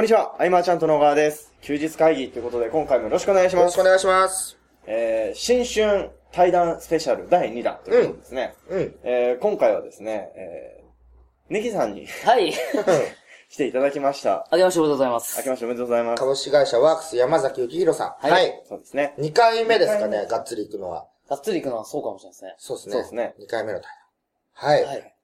こんにちは、アイマーちゃんとの小川です。休日会議ということで、今回もよろしくお願いしますよろしくお。願いします。えー、新春対談スペシャル第2弾ということですね。うん。えー、今回はですね、えー、ネギさんにはい。来ていただきました。あけましておめでとうございます。明けましておめでとうございます。株式会社ワークス山崎幸宏さん。はいはい。そうですね。2回目ですかねがっつり行くのは。がっつり行くのはそうかもしれないですね。そうですね。そうですね2回目の対談。はい。はい。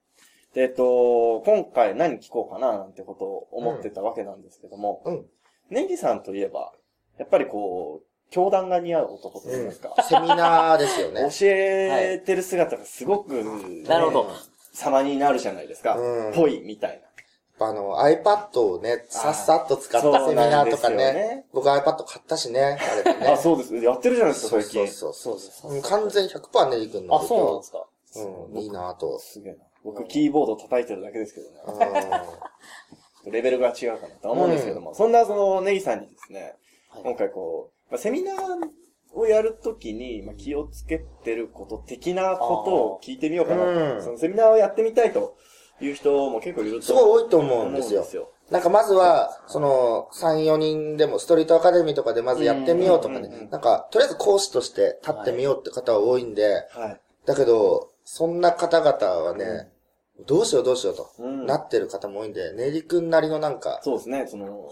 で、えっと、今回何聞こうかななんてことを思ってたわけなんですけども、うん。ネギさんといえば、やっぱりこう、教団が似合う男といいますか、セミナーですよね。教えてる姿がすごく、なるほど。様になるじゃないですか。うんぽいみたいな。あの、iPad をね、さっさっと使ったそうセミナーとかそうなんですよねね。僕 iPad 買ったしね、あれでね。あ、そうです。やってるじゃないですか、そう最近。そうそうそう完全100%ネリ君の。あ、そうなんですか。うん、いいなぁと。すげえな。僕、キーボード叩いてるだけですけどうね。ん。レベルが違うかなと思うんですけども、そんなそのネギさんにですね、はい今回こう、まあ、セミナーをやるときに、まあ、気をつけてること的なことを聞いてみようかなと。うんそのセミナーをやってみたいという人も結構いるとすごい多いと思うんですよ。なんかまずは、その、3、4人でもストリートアカデミーとかでまずやってみようとかうんうんうんね。なんか、とりあえず講師として立ってみようって方は多いんで、はい。だけど、そんな方々はね、どうしようどうしようと、うんなってる方も多いんで、ネリ君なりのなんか、そうですね、その、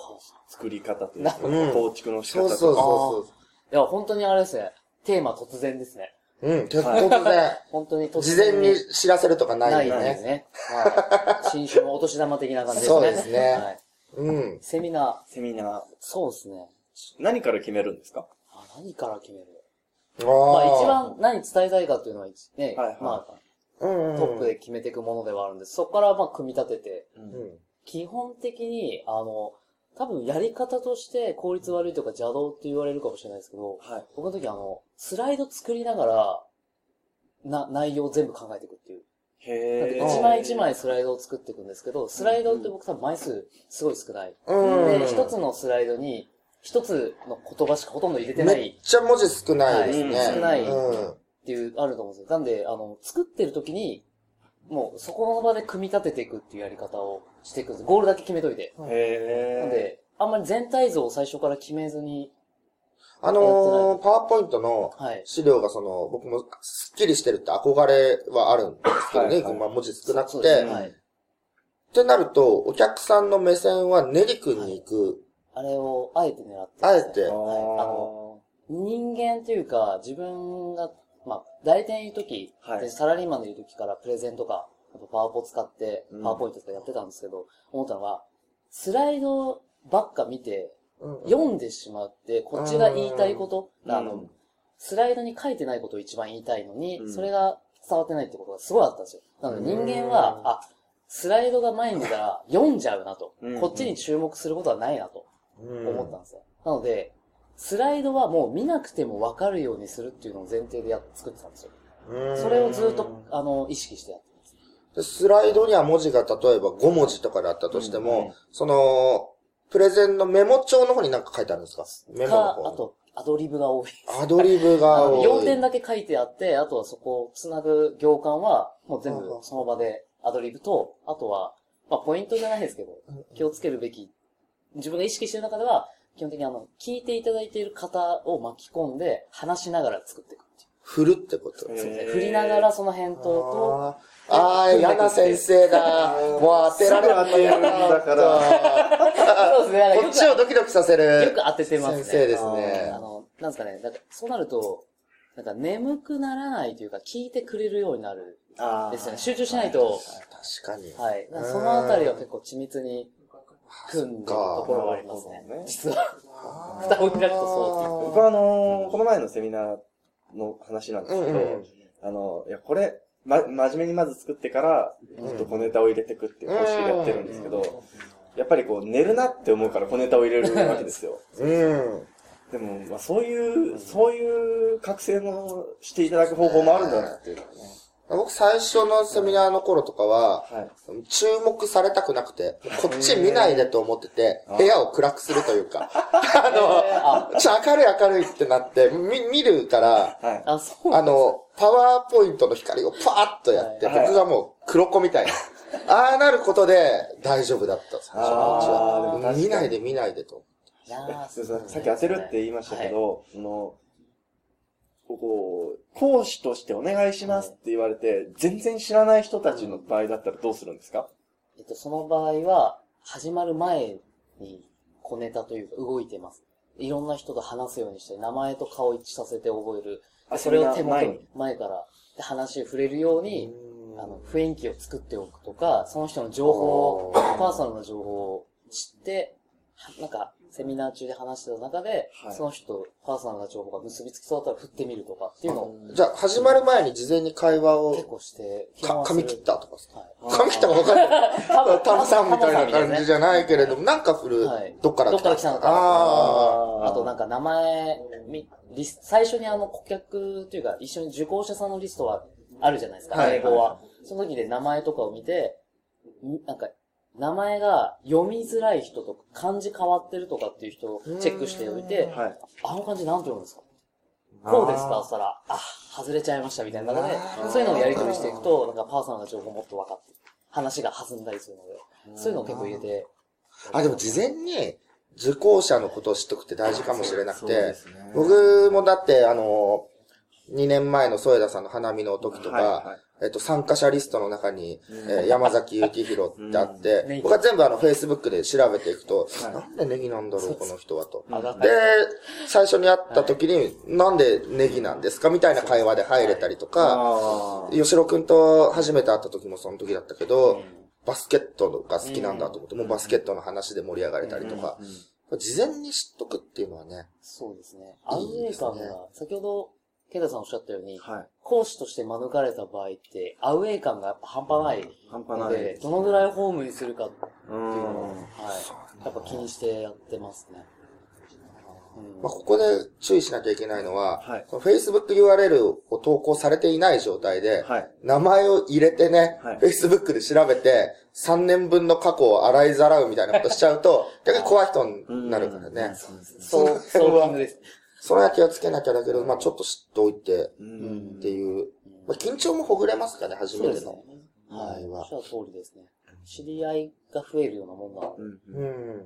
作り方というか、うん構築の仕方とか。そうそうそいや、本当にあれですね。テーマ突然ですね。うん、突然、本当に突事然前に知らせるとかなないいよね。んですね。はい。新春お年玉的な感じですね。そうですねはい。うん。セミナー、セミナー。そうですね。何から決めるんですか？あ何から決める？あまああ一、番何伝えたいかっていうのは一ね、はいはいまあトップで決めていくものではあるんです。そこからまあ組み立てて、う。うんん。基本的に、あの、多分やり方として効率悪いとか邪道って言われるかもしれないですけど、はい。僕の時あの、スライド作りながら、な、内容を全部考えていくっていう。へー。一枚一枚スライドを作っていくんですけど、スライドって僕多分枚数すごい少ない。うん。で、一つのスライドに、一つの言葉しかほとんど入れてなめっいちゃ文字少ないですね。はい少ないうん。っていう、あると思うんですよ。なんで、あの、作ってる時に、もうそこの場で組み立てていくっていうやり方をしていくんです。ゴールだけ決めといて。へー。なんで、あんまり全体像を最初から決めずに、あのー、パワーポイントのはい。資料がその、僕もスッキリしてるって憧れはあるんですけどね、はいはいまあ文字少なくて。ね。っはい。てなると、お客さんの目線はネリ君に行く。あれをあえて狙ってますね、あえてはい。あの、人間というか、自分が、まあ、代理店いる時、はい。でサラリーマンでいる時からプレゼンとか、あとパワポ使ってうん、パワーポイントとかやってたんですけど、思ったのは、スライドばっか見て、うん読んでしまって、こっちが言いたいこと、うんあの、スライドに書いてないことを一番言いたいのに、うん。それが伝わってないってことがすごいあったんですよ。なので人間は、うん。あ、スライドが前に出たら読んじゃうなと、うんこっちに注目することはないなとうん思ったんですよ。なので、スライドはもう見なくても分かるようにするっていうのを前提でやっ作ってたんですよ。うんそれをずっと、あの、意識してやってます。でスライドには文字が例えば5文字とかであったとしても、うんうんその、プレゼンのメモ帳の方に何か書いてあるんですか？メモのか、方に。あと、アドリブが多い。アドリブあが多い。の要点だけ書いてあって、あとはそこをつなぐ行間は、もう全部その場でアドリブと、あとは、まあポイントじゃないですけど、気をつけるべき、自分が意識してる中では、基本的にあの、聞いていただいている方を巻き込んで、話しながら作っていくっていう。振るってこと。そうですね振りながらその返答と、あーあー、嫌な先生だ。もう当てられなてるんだからそうですね。こっちをドキドキさせる。よく当ててますね。先生ですねあの、なんですかね。だからそうなると、なんか眠くならないというか、聞いてくれるようになるですよね。集中しないと、確かに。はい。そのあたりは結構緻密に組んでるところはありますねね。実は。蓋を開くとそう。僕はあのーこの前のセミナーの話なんですけど、うんうんあの、いや、これ、ま、真面目にまず作ってから、ずっと小ネタを入れていくっていう方式でやってるんですけど、やっぱりこう、寝るなって思うから小ネタを入れるわけですよ。うん。でも、まあ、そういう、そういう覚醒のしていただく方法もあるんだなっていうのはね。僕最初のセミナーの頃とかは、はい。注目されたくなくて、こっち見ないでと思ってて、部屋を暗くするというか、あの、ちょ明るい明るいってなって、み見るから、はい。あ、の、パワーポイントの光をパーッとやって、はい。僕がもう黒子みたいな。ああなることで大丈夫だった、最初のうちは。に。見ないで見ないでと。いやーそうそうさっき当てるって言いましたけど、その、こう、講師としてお願いしますって言われて、全然知らない人たちの場合だったらどうするんですか？えっと、その場合は、始まる前に小ネタというか動いてます。いろんな人と話すようにして、名前と顔一致させて覚える。あそれを手元に前からで話に触れるように、あの、雰囲気を作っておくとか、その人の情報を、パーソナルな情報を知って、はなんか、セミナー中で話してた中で、はい。その人とパーソナルな情報が結びつきそうだったら振ってみるとかっていうのをじゃあ、始まる前に事前に会話を結構して、か髪切ったとかですかはい。髪切ったか分かんない。多分タムさんみたいな感じじゃないけれども、なんか振るはい、どっからどっから来たのかああとなんか名前、みリス最初にあの顧客というか一緒に受講者さんのリストはあるじゃないですか、はい英語は。その時で名前とかを見て、んなんか名前が読みづらい人とか漢字変わってるとかっていう人をチェックしておいて、はい。あの漢字なんて読むんですか？こうですか？そしたら、あ、外れちゃいましたみたいな中で、そういうのをやり取りしていくと、なんかパーソナルな情報もっと分かって、話が弾んだりするので、そういうのを結構入れて、あ、でも事前に受講者のことを知っとくって大事かもしれなくて。すね、僕もだって、あの、2年前の添田さんの花見の時とか、はいはい。えっと、参加者リストの中に、えー山崎幸宏ってあって、うん。僕は全部あの、Facebook で調べていくと、はい。なんでネギなんだろう、この人はと。で、最初に会った時に、なんでネギなんですかみたいな会話で入れたりとか、吉郎くんと初めて会った時もその時だったけど、バスケットが好きなんだと思って、もうバスケットの話で盛り上がれたりとか、事前に知っとくっていうのはね、そうですね。アウェー感が、先ほど、ケイタさんおっしゃったように、はい。講師として免れた場合って、アウェー感がやっぱ半端ない半端ないので、どのぐらいホームにするかってういうのを、ん。はい。やっぱ気にしてやってますね。うんまあ、ここで注意しなきゃいけないのは、はい Facebook URL を投稿されていない状態で、はい。名前を入れてね、はい Facebook で調べて、3年分の過去を洗いざらうみたいなことしちゃうと、逆に怖い人になるからね。そう、そソの辺はーキングです。その辺は気をつけなきゃだけど、まあちょっと知っておいてう。うんっていう、まあ緊張もほぐれますかね、初そうですねめての。。はい。はおっしゃる通りですね。知り合いが増えるようなもんだ。うん。うん。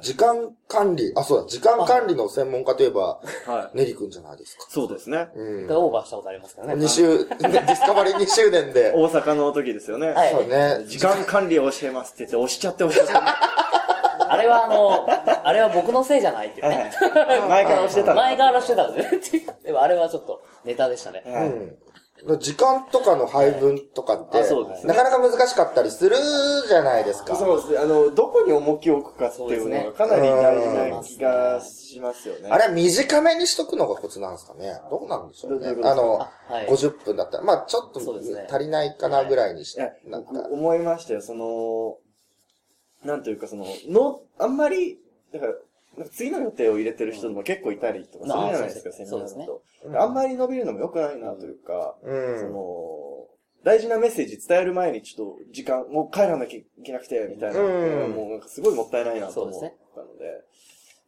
時間管理、あ、そうだ、時間管理の専門家といえば、はい。ネリ君じゃないですか。そうですね。うん。オーバーしたことありますからね。2週、ディスカバリー2周年で、大阪の時ですよね。はいそうね。時間管理を教えますって言って押しちゃって押しちゃって。あれはあの、あれは僕のせいじゃないっていうね。前から押してたの前からしてたんでね。でもあれはちょっとネタでしたね。はいうん。時間とかの配分とかって、あそうですねなかなか難しかったりするじゃないですか。そうですね。あの、どこに重きを置くかっていうのがかなり大事な気がしますよね。あれは短めにしとくのがコツなんですかね。どうなんでしょうねあの、あはい。50分だったら、まあちょっとそうですね足りないかなぐらいにしいや、なんか僕思いましたよ。その、なんというかその、の、あんまり、だから、なんか次の予定を入れてる人も結構いたりとかするじゃないですか、あセミナーそうですねだと。あんまり伸びるのも良くないなというか、うそん。の、大事なメッセージ伝える前にちょっと時間、もう帰らなきゃいけなくて、みたいな。うんもうなんかすごいもったいないなと思ったので、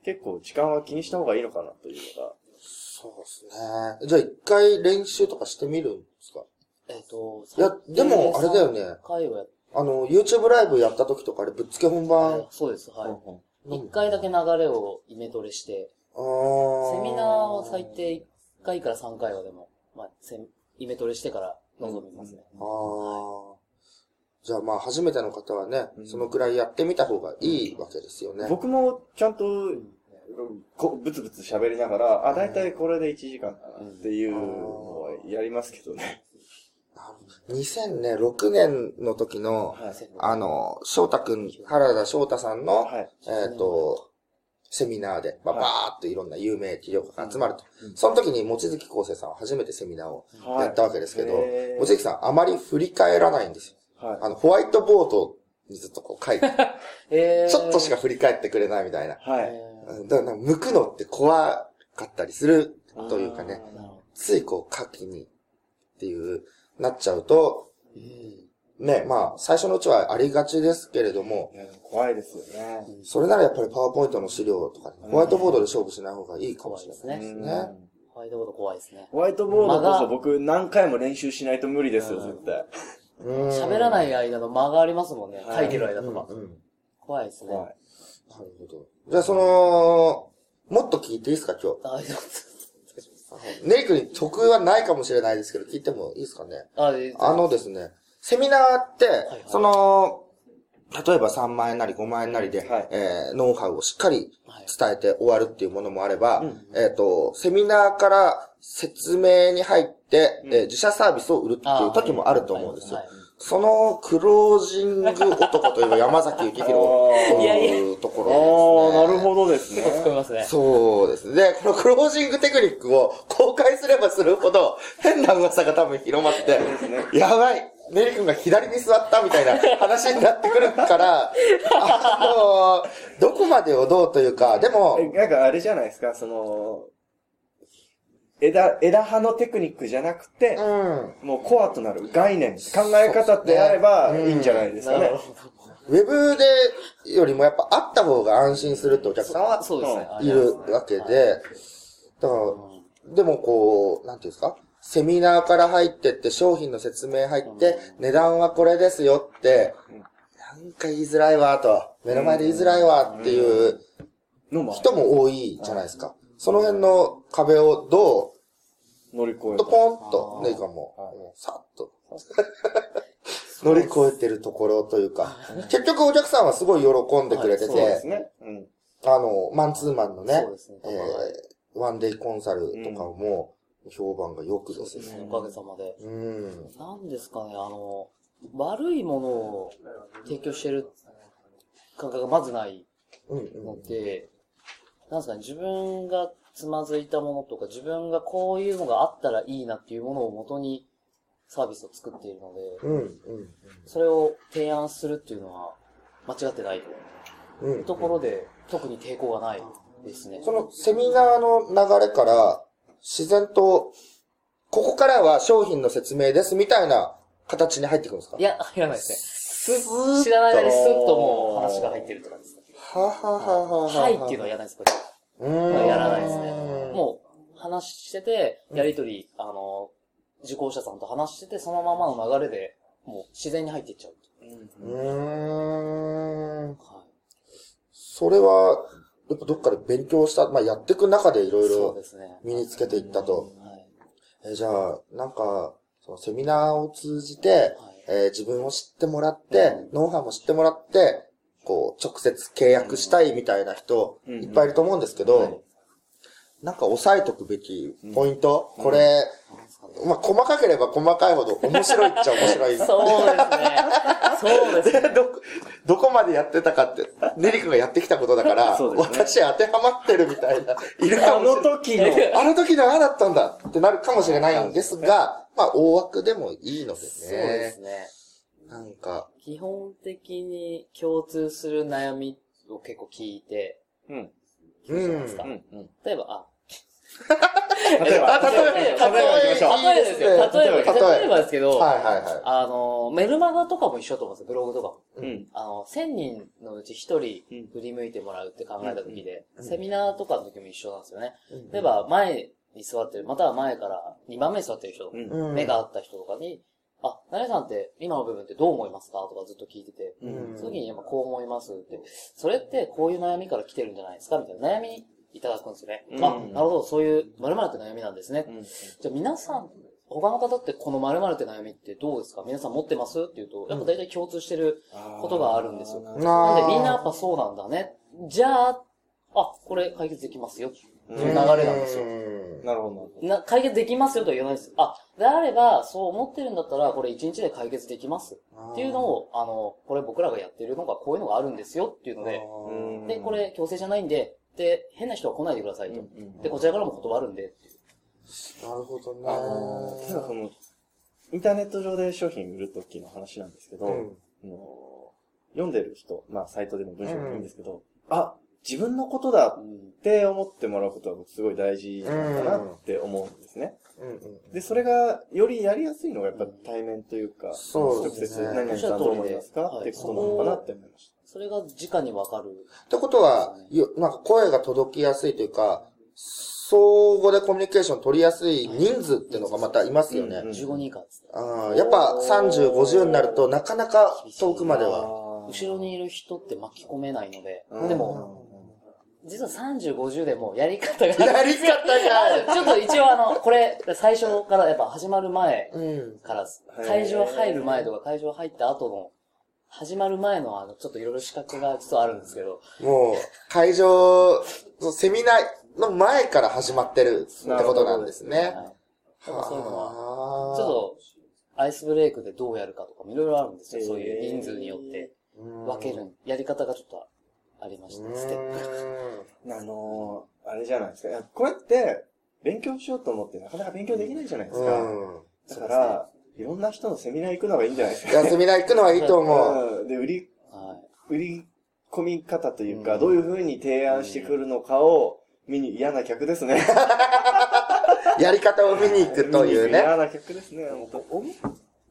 結構時間は気にした方がいいのかなというのが。そうですね。じゃあ一回練習とかしてみるんですか？えっと、いやでもあれだよね会をやっあの、YouTube ライブやった時とかあれぶっつけ本番？そうです、はい。うん一回だけ流れをイメトレして、あーセミナーは最低1回から3回はでも、まあ、イメトレしてから臨みますね。ああ。じゃあまあ初めての方はね、うんそのくらいやってみた方がいいわけですよね。僕もちゃんと、こブツブツ喋りながら、あ、だいたいこれで1時間かなっていうのをやりますけどね。2006年の時の、はい。あの、翔太くん、原田翔太さんの、はい。えっ、と、セミナーで、まあ、はいばーっといろんな有名企業家が集まると。うんその時に、望月康生さんは初めてセミナーをはいやったわけですけど、望月さんあまり振り返らないんですよ。はい。あの、ホワイトボードにずっとこう書いて、えーちょっとしか振り返ってくれないみたいな。だから向くのって怖かったりするというかね、ついこう書きにっていう、なっちゃうと、ね、まあ、最初のうちはありがちですけれども怖いですよね。それならやっぱりパワーポイントの資料とか、ホワイトボードで勝負しない方がいいかもしれないですうんね。ホワイトボード怖いですね。ホワイトボードこそ僕何回も練習しないと無理ですよ、うん絶対。うん喋らない間の間がありますもんね。はい書いてる間とか。うんうん怖いですね。なるほど。じゃあその、もっと聞いていいですか、今日？あ、いいネイクに得はないかもしれないですけど、聞いてもいいですかね？あ、いいあのですね、セミナーって、いその、例えば3万円なり5万円なりで、はい。えーノウハウをしっかりはい。伝えて終わるっていうものもあれば、うんえっ、と、セミナーから説明に入って、うん。えー自社サービスを売るっていう時もあると思うんですよ。はいそのクロージング男といえば山崎幸宏 というとこあろです、ね。あ、なるほどですね。結構突っ込みますね。そうですね。で、このクロージングテクニックを公開すればするほど、変な噂が多分広まって、やばいネリ君が左に座ったみたいな話になってくるから、あのどこまでをどうというか、でもえ、なんかあれじゃないですか、その、枝、枝葉のテクニックじゃなくて、うん。もうコアとなる概念、考え方であればいいんじゃないですかね。ウェブでよりもやっぱあった方が安心するってお客さんど。はそうですね。いるわけで、だから、でもこう、なんていうんですか？セミナーから入ってって商品の説明入って、値段はこれですよって、なんか言いづらいわと、目の前で言いづらいわっていうのも人も多いじゃないですか。その辺の壁をど乗り越えう、とポンとねいかも、さっと、乗り越えてるところというか、結局お客さんはすごい喜んでくれてそうですて、ね。うん。あの、マンツーマンのねそうですね、えーワンデイコンサルとかも評判がよくですね。おかげさまで。うん。なんですかね、あの、悪いものを提供してる感覚がまずないので、なんですかね、自分がつまずいたものとか、自分がこういうのがあったらいいなっていうものを元にサービスを作っているので、うんうんそれを提案するっていうのは間違ってないとうん。いうところで、特に抵抗がないですね。そのセミナーの流れから自然と、ここからは商品の説明ですみたいな形に入ってくるんですか？いや、入らないですね。知らない間にスッともう話が入ってるって感じですね。ははははは。はいっていうのはやらないです、これ。うーんやらないですね。もう、話してて、やりとり、あの、受講者さんと話してて、そのままの流れで、もう自然に入っていっちゃう。うーん。はい。それは、やっぱどっかで勉強した、まあ、やっていく中でいろいそうろですね。身につけていったと。はい。えじゃあ、なんか、そのセミナーを通じて、はいえー自分を知ってもらって、ノウハウも知ってもらって、こう、直接契約したいみたいな人、うんいっぱいいると思うんですけど、はいなんか押さえとくべきポイント、これ、まあ、細かければ細かいほど面白いっちゃ面白い。そうですね。そうですね。どこ、どこまでやってたかって、ネリ君がやってきたことだから、ね私当てはまってるみたいな、いるかあのもしれない。時の、あの時のああだったんだってなるかもしれないんですが、まあ、大枠でもいいのでね。そうですね。なんか、基本的に共通する悩みを結構聞いて、うん。聞くじゃないですか。うん。うん。例えば、あ、例えば、あ 例えば例えば行きましょう。例えですよ。例えば、例えば例えばですけど、はいはいはあの、メルマガとかも一緒だと思うんですよ、ブログとかも。うん。あの、1000人のうち1人振り向いてもらうって考えた時で、うんセミナーとかの時も一緒なんですよね。い。例えば、前に座ってる、または前から2番目に座ってる人、うん。うん、目が合った人とかに、あ、なさんって今の部分ってどう思いますかとかずっと聞いてて、うんその時に、まあこう思いますって、それってこういう悩みから来てるんじゃないですかみたいな悩みいただくんですよね。うんあ、なるほど、そういう〇〇って悩みなんですね。うん。じゃあ皆さん、他の方ってこの〇〇って悩みってどうですか皆さん持ってますって言うと、やっぱ大体共通してることがあるんですよ。なんでみんなやっあぱそうなんだね。じゃあ、あ、これ解決できますよ。っていう流れなんですよ。なるほど、なるほど。な解決できますよとは言わないです。あ、であれば、そう思ってるんだったら、これ1日で解決できます。っていうのを、あの、これ僕らがやってるのがこういうのがあるんですよっていうので、うんで、これ強制じゃないんで、で、変な人は来ないでくださいと。うんで、こちらからも断るんで。なるほどね。あのー、ただその、インターネット上で商品売るときの話なんですけど、うんあの読んでる人、まあサイトでの文章でもいいんですけど、あ、自分のことだって思ってもらうことは僕すごい大事なんだなって思うんですね。で、それがよりやりやすいのがやっぱ対面というか、直接何々さんどう思いますかはいってことなのかなって思いましそれが直にわかる。ってことは、よなんか声が届きやすいというか、相互でコミュニケーション取りやすい人数っていうのがまたいますよね。うん15人以下ですね。あーやっぱ30、50になるとなかなか遠くまでは。は後ろにいる人って巻き込めないのでう、んでも、実は30、50でもやり方が。やり方がちょっと一応あの、これ、最初からやっぱ始まる前うん。から会場入る前とか会場入った後の、始まる前のあの、ちょっといろいろ資格が実はあるんですけど、もう、会場、セミナーの前から始まってるってことなんですね。はい。ただそういうのは、はちょっと、アイスブレイクでどうやるかとかもいろいろあるんですよ。そういう人数によって分ける、やり方がちょっとありましたね、ステップ。あのー、あれじゃないですか。これって、勉強しようと思ってなかなか勉強できないじゃないですか。うん。だから、いろんな人のセミナー行くのがいいんじゃないですか。いや、セミナー行くのはいいと思う。うんで、売り、はい。売り込み方というか、うんどういう風に提案してくるのかを見に嫌な客ですね。やり方を見に行くというね。嫌な客ですね、本当お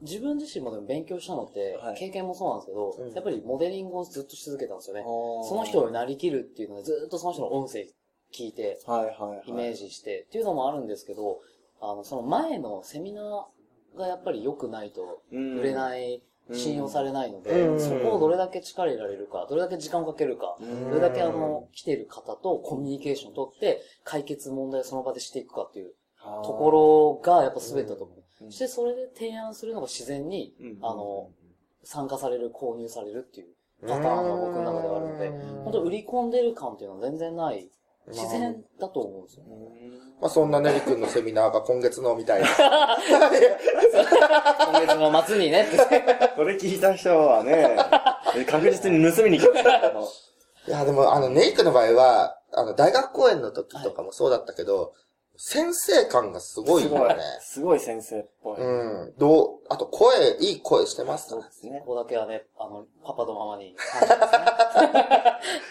自分自身もでも勉強したのってはい、経験もそうなんですけど、うんやっぱりモデリングをずっとし続けたんですよね。そその人になりきるっていうので、ずっとその人の音声聞いて、はいはいはい。イメージして、っていうのもあるんですけど、あの、その前のセミナーがやっぱり良くないと、売れい。ない、信用されないので、うんそこをどれだけ力入れられるか、どれだけ時間をかけるか、うんどれだけあの、来てる方とコミュニケーションを取って、解決問題をその場でしていくかっていうところがやっぱ全てだと思う。してそれで提案するのが自然に、うん。あの、参加される、購入されるっていうパターンが僕の中ではあるので、本当売り込んでる感っていうのは全然ない、自然だと思うんですよ。まあそんなネリ君のセミナーが今月のみたいな。今月の末にね、これ聞いた人はね、確実に盗みに来た。いや、でもあの、ネイクの場合は、あの、大学公演の時とかもそうだったけど、先生感がすごいよね。。すごい先生っぽい。うん。どう、あと声、いい声してますそうですねこ。こだけはね、あの、パパとママに。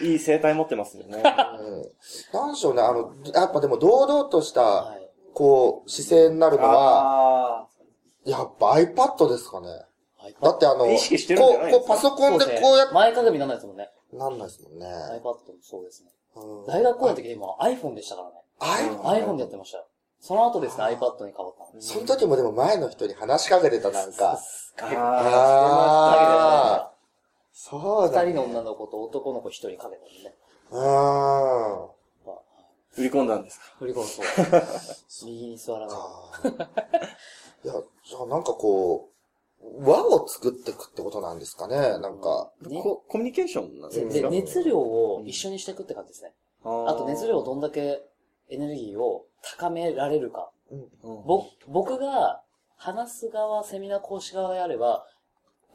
いい生態持ってますよね。うん。なんでしょうね、あの、やっぱでも堂々とした、はい。こう、姿勢になるのは、あやっぱ iPad ですかね。はいだってあの、意識してるんじゃないこう、こうパソコンでこうやっ前かがみにならないですもんね。なんないですもんね。iPad もそうですね。うん大学公演の時今 iPhone でしたからね。iPhone? iPhone でやってましたよ。その後ですね、iPad に変わったの。その時もでも前の人に話しかけてた、なんか。あ。あああ。そうだ、ね。二人の女の子と男の子一人かけたんでね。あまあー振り込んだんですか？振り込むそう。右に座らない。あ。いや、じゃあなんかこう、輪を作っていくってことなんですかね、なんか。ねココミュニケーションなんでですか？熱量を一緒にしていくって感じですね。あと熱量をどんだけエネルギーを高められるか。うん。ぼ、僕が話す側、セミナー講師側であれば、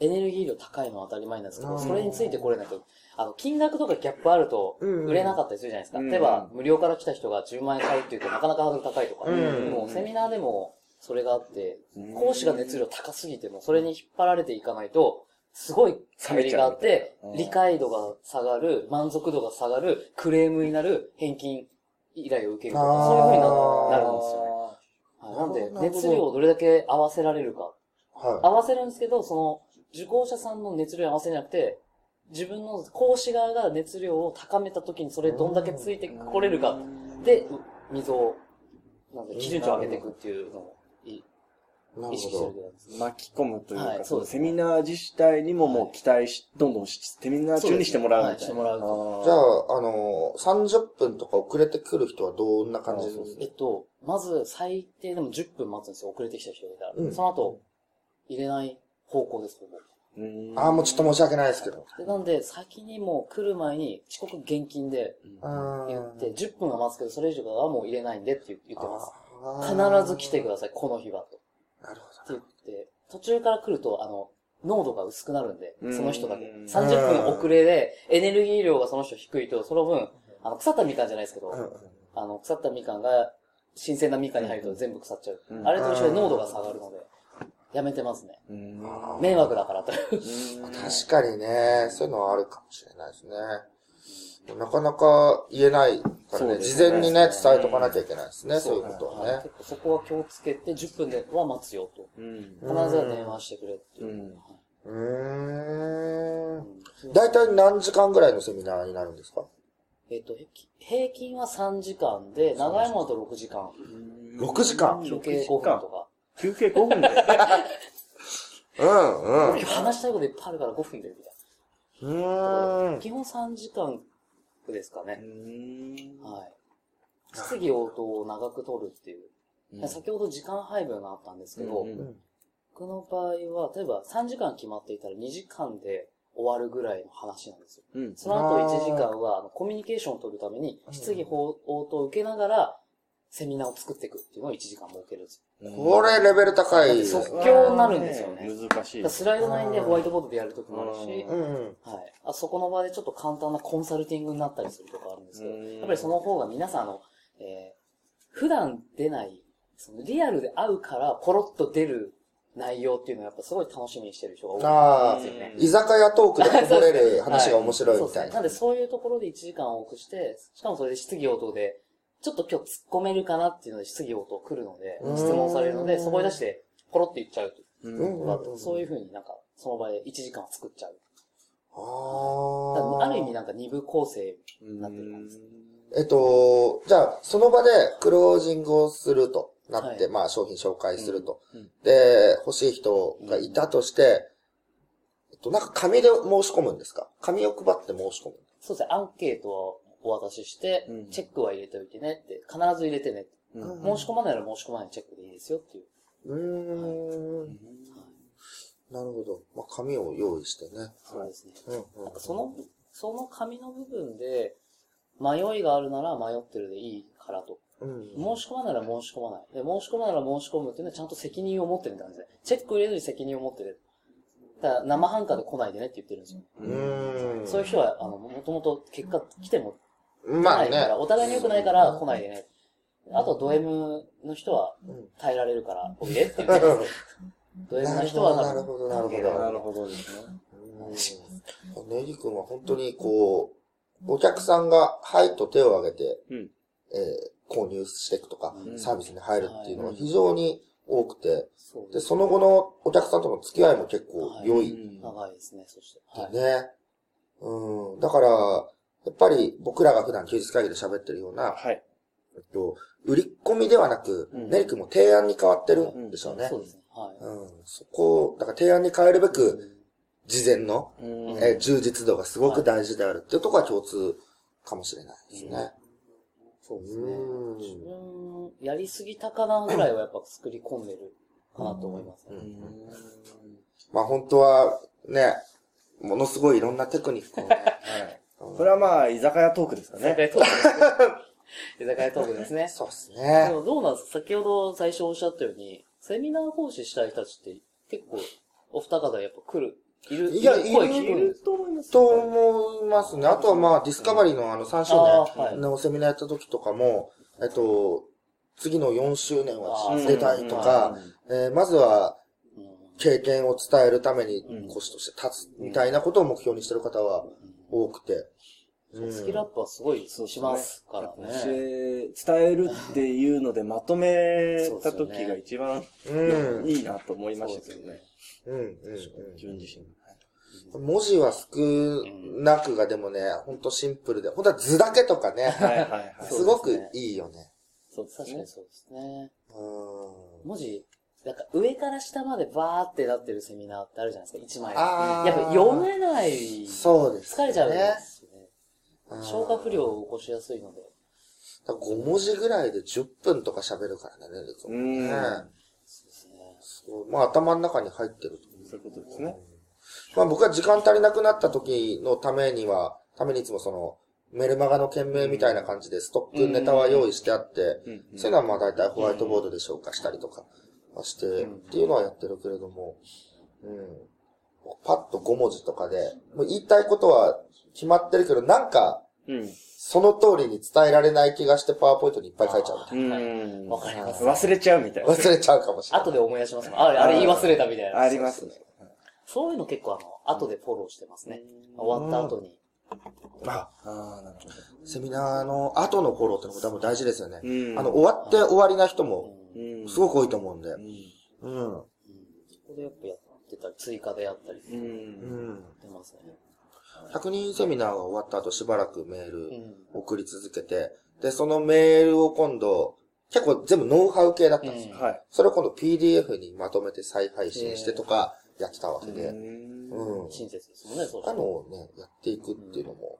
エネルギー量高いのは当たり前なんですけど、うん。それについてこれないと、あの、金額とかギャップあると、うん。売れなかったりするじゃないですか。うん。例えば、無料から来た人が10万円買うっていうとなかなかハードル高いとか、うん。もうセミナーでもそれがあってうん、講師が熱量高すぎても、それに引っ張られていかないと、すごい帰りがあって理解度が下がる、満足度が下がる、クレームになる、返金依頼を受けるとか、そういう風にななるんですよね。はいなんで、熱量をどれだけ合わせられるか。は合わせるんですけど、その、受講者さんの熱量に合わせなくて、自分の講師側が熱量を高めた時にそれどんだけついてこれるか。で、う溝を、なんで、基準値を上げていくっていうのを意識してる。巻き込むというか、はいそうですセミナー自体にももう期待し、どんどんし、セミナー中にしてもらうみたいな。ねはいしてもらうあーど。じゃあ、あの、30分とか遅れてくる人はどんな感じですえっと、まず最低でも10分待つんですよ。遅れてきた人がいたら。うんその後、入れない方向です、ああ、もうちょっと申し訳ないですけど。でなんで、先にもう来る前に遅刻厳禁でうん言って、10分は待つけど、それ以上はもう入れないんでって言ってます。必ず来てください、この日は。と。途中から来ると、あの、濃度が薄くなるんで、うんその人だけ。30分遅れで、エネルギー量がその人低いと、その分、あの、腐ったみかんじゃないですけど、あの、腐ったみかんが、新鮮なみかんに入ると全部腐っちゃう。うんあれと一緒で濃度が下がるので、やめてますね。うん迷惑だからと。確かにね、そういうのはあるかもしれないですね。なかなか言えないからね、ね事前にね、伝えとかなきゃいけないですね、そういうことはね。はい結構そこは気をつけて、10分では待つよと。うん必ずは電話してくれっていうう。んうーん。うん大体何時間ぐらいのセミナーになるんですか？ええっと、平均は3時間で、長いものだと6時間。6時間？休憩5分とか。休憩5分で？うん、うん。今日話したいこといっぱいあるから5分で、みたいうーん。な。基本3時間ですかね。んはい。質疑応答を長く取るっていう。先ほど時間配分があったんですけど、うんうん僕の場合は、例えば3時間決まっていたら2時間で終わるぐらいの話なんですよ。うんその後1時間はコミュニケーションを取るために質疑応答を受けながらセミナーを作っていくっていうのを1時間設けるんですよ。これレベル高い。即興になるんですよね難しい。スライド9でホワイトボードでやるときもあるし。はい。あそこの場でちょっと簡単なコンサルティングになったりするとかあるんですけど、うんやっぱりその方が皆さんあの、えー普段出ない、そのリアルで会うからポロッと出る内容っていうのはやっぱすごい楽しみにしてる人が多いですよね。居酒屋トークでこぼれる話が面白い。みたいな。なんでそういうところで1時間多くして、しかもそれで質疑応答で、ちょっと今日突っ込めるかなっていうので質疑応答来るのでう、ん質問されるので、そこに出してポロって言っちゃうとそういうふうになんか、その場で1時間を作っちゃう。あだからある意味あ。なんか二部構成になってる感じです。えっと、じゃあ、その場でクロージングをするとなって、はいまあ商品紹介すると。うんうんで、欲しい人がいたとして、えっと、なんか紙で申し込むんですか？紙を配って申し込む。そうですね、アンケートをお渡しして、うんチェックは入れておいてねって、必ず入れてねって。うん申し込まないなら申し込まないチェックでいいですよっていう。うーん。なるほど。まあ、紙を用意してね。そうですね。うんうんその、その紙の部分で、迷いがあるなら迷ってるでいいからと。うん。申し込まないなら申し込まない。で、申し込まないなら申し込むっていうのはちゃんと責任を持ってるんですね。チェック入れずに責任を持ってる。だから生半可で来ないでねって言ってるんですよ。うーん。そういう人は、あの、もともと結果来てもまあね。お互いに良くないから来ないでね。あと、ド M の人はうん耐えられるから、おいでって言って。ド M の人はなるほどなるほどなるほどですね。うんネギ君は本当にこう、お客さんが、はいと手を挙げて、うんえー購入していくとか、うんサービスに入るっていうのは非常に多くて、で、その後のお客さんとの付き合いも結構良い。うん長いですね、そして。はい。ね。うん。だから、やっぱり僕らが普段休日会議で喋ってるような、はい。えっと、売り込みではなく、うんネリ君も提案に変わってるんでしょうね。そうですね。はい。うん。そこを、だから提案に変えるべく、事前の、うんえー充実度がすごく大事であるっていうところは共通かもしれないですね。そうですね。うん自分、やりすぎたかなぐらいはやっぱ作り込んでるかなと思いますね。まあ本当はね、ものすごいいろんなテクニックをね、はい。これはまあ、居酒屋トークですか居酒ね。屋トークですね。居酒屋トークですね。そうですでね。もどうなんですか先ほど最初おっしゃったように、セミナー講師したい人たちって結構、お二方やっぱ来る、いる、いやいる聞くんですと思いますと思いますね。あとはまあ、ディスカバリーのあの3周年のセミナーやった時とかも、えっと、次の4周年は出たいとか、えーまずはうん経験を伝えるためにうん講師として立つみたいなことを目標にしてる方は多くて。うんスキルアップはすごいそうしますから教ね。え、伝えるっていうのでまとめた時が一番うん。いいなと思いましたけどね。うん。うん。自分自身。うん。文字は少なくがでもね、ほんとシンプルで、ほんとは図だけとかね、はいはいはい。すごくいいよね。そうですね。確かにそうですね。うん。文字、なんか上から下までバーってなってるセミナーってあるじゃないですか、一枚。やっぱ読めない。そうです、疲れちゃうんですよね。うん消化不良を起こしやすいので。だから5文字ぐらいで10分とか喋るからね、レクうんね。そうですね。そうまあ頭の中に入ってると。そういうことですね。まあ僕は時間足りなくなった時のためには、ためにいつもその、メルマガの件名みたいな感じでストックネタは用意してあって、うんそういうのはまあ大体ホワイトボードで消化したりとかはして、うんっていうのはやってるけれども、うん。パッと5文字とかで、もう言いたいことは決まってるけど、なんか、うん。その通りに伝えられない気がしてパワーポイントにいっぱい書いちゃうみたいうん。わかります忘れちゃうみたいな。な。忘れちゃうかもしれない。後で思い出しますもんあれ、あれ言い忘れたみたいな。ありますね。そういうの結構あの、後でフォローしてますね。終わった後に。あ、ああ、なるほど。セミナーの後のフォローってのも多分大事ですよね。うんあの、終わって終わりな人も、うんすごく多いと思うんで。うん。うん。そこでやっぱやってたり、追加でやったりう。うんん。出ますね。100人セミナーが終わった後しばらくメールうん。送り続けて、で、そのメールを今度、結構全部ノウハウ系だったんですよ。うんはい。それを今度 PDF にまとめて再配信してとかやってたわけで、うんうん。親切ですもんね、そうしあてのをね、やっていくっていうのも、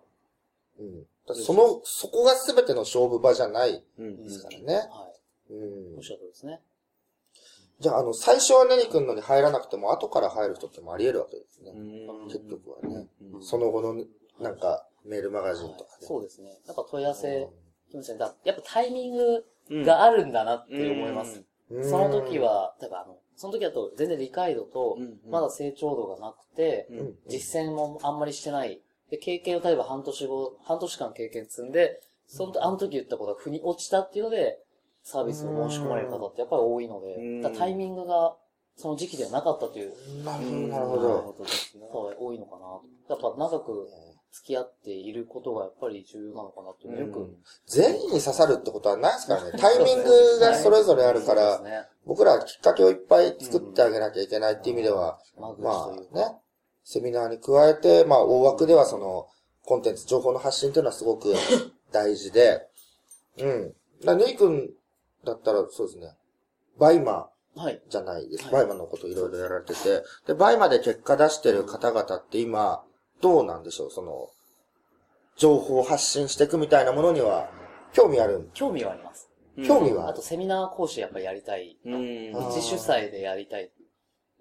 うん。その、そこが全ての勝負場じゃないうんですからね。はい。うんおっ。しゃる通りですね。じゃあ、あの、最初はネリ君のに入らなくても、後から入る人ってもあり得るわけですね。うん結局はね。うんその後の、なんか、メールマガジンとかはいで。そうですね。やっぱ問い合わせやっぱタイミングがあるんだなって思います。うんその時、は、例えばあの、その時だと全然理解度とまだ成長度がなくて、実践もあんまりしてない。で、経験を例えば半年後、半年間経験積んで、その、あの時言ったことが腑に落ちたっていうので、サービスを申し込まれる方ってやっぱり多いのでタイミングがその時期ではなかったというなるほど、なるほど。ほどですね。方が多いのかなと。やっぱ長く付き合っていることがやっぱり重要なのかなっていうのをよく、全員に刺さるってことはないですからね。タイミングがそれぞれあるから。僕らはきっかけをいっぱい作ってあげなきゃいけないっていう意味では、まというか。あね、セミナーに加えて、まあ大枠ではその、コンテンツ、情報の発信っていうのはすごく大事で、うん。だからネイ君だったらそうですね、バイマはい。じゃないです。はい。バイマのこといろいろやられてて、で、バイマで結果出してる方々って今、どうなんでしょう？その、情報を発信していくみたいなものには、興味ある興味はあります。興味は？あとセミナー講師やっぱりやりたい。うん。うち主催でやりたい。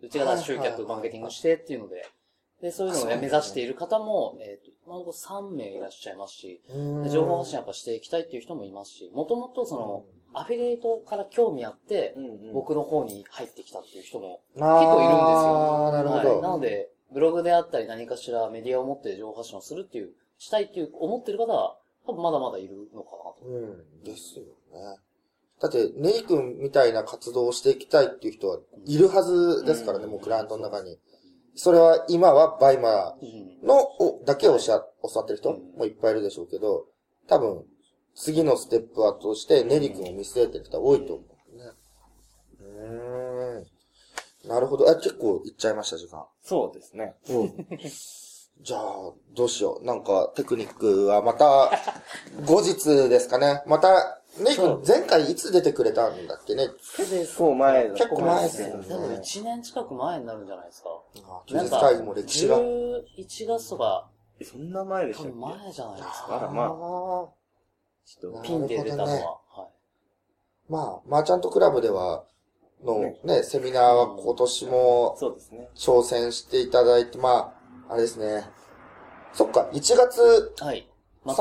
うちが集客、マーケティングしてっていうので、で、そういうのをね。目指している方も、えっ、と、今のところ3名いらっしゃいますし、で情報発信やっぱしていきたいっていう人もいますし、もともとその、アフィリエイトから興味あって、うん僕の方に入ってきたっていう人も結結構いるんですよ。ああ、なるほはい、など。ので、ブログであったり何かしらメディアを持って情報発信をするっていう、したいっていう思ってる方は、多分まだまだいるのかなと。うん、ですよね。だって、ネイ君みたいな活動をしていきたいっていう人はいるはずですからね、うんもうクライアントの中に。それは今は BUYMA うんーのおだけを教わ教わってる人うんもいっぱいいるでしょうけど、多分、次のステップはとしてネリ君を見据えてる人は多いと思うね。うーん。なるほど。あ、結構いっちゃいました、時間。そうですね。うん。じゃあ、どうしよう。なんか、テクニックはまた、後日ですかね。また、ネイ君、前回いつ出てくれたんだっけね？結構前だ結構前ですよ多ね分1年近く前になるんじゃないですか。あ休日会議も歴史が。11月とか、えそんな前でし多たっけ？分前じゃないですあか。らまああちょっとピンで出たのは。なるはい。まあ、マーチャントクラブでは、のね、セミナーは今年もそうですね。挑戦していただいて、まあ、あれですね。そっか、1月はい。の、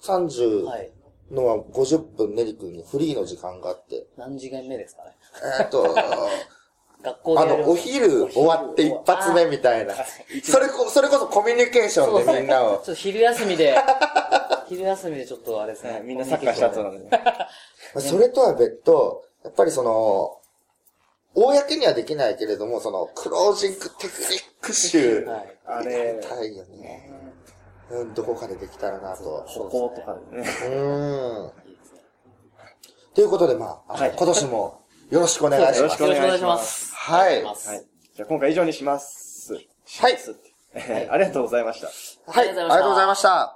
30はい。のは50分ネリ君にフリーの時間があって、何次元目ですかね。えーっと、学校であの、お昼終わって一発目みたいな。それこ、それこそコミュニケーションでみんなを ちょっ。と昼休みで、昼休みでちょっとあれですね。みんなサッカーした後なんで。ま あそれとは別途、やっぱりその、公にはできないけれども、その、クロージングテクニック集、はい。あれ、たいよね。うん、どこかでできたらなと。こことかでね。うーん。ということで、まあ、今年もよろしくお願いします。よろしくお願いしま。すはい。じゃあ今回以上にします。はい。えーありがとうございました。はい、ありがとうございました。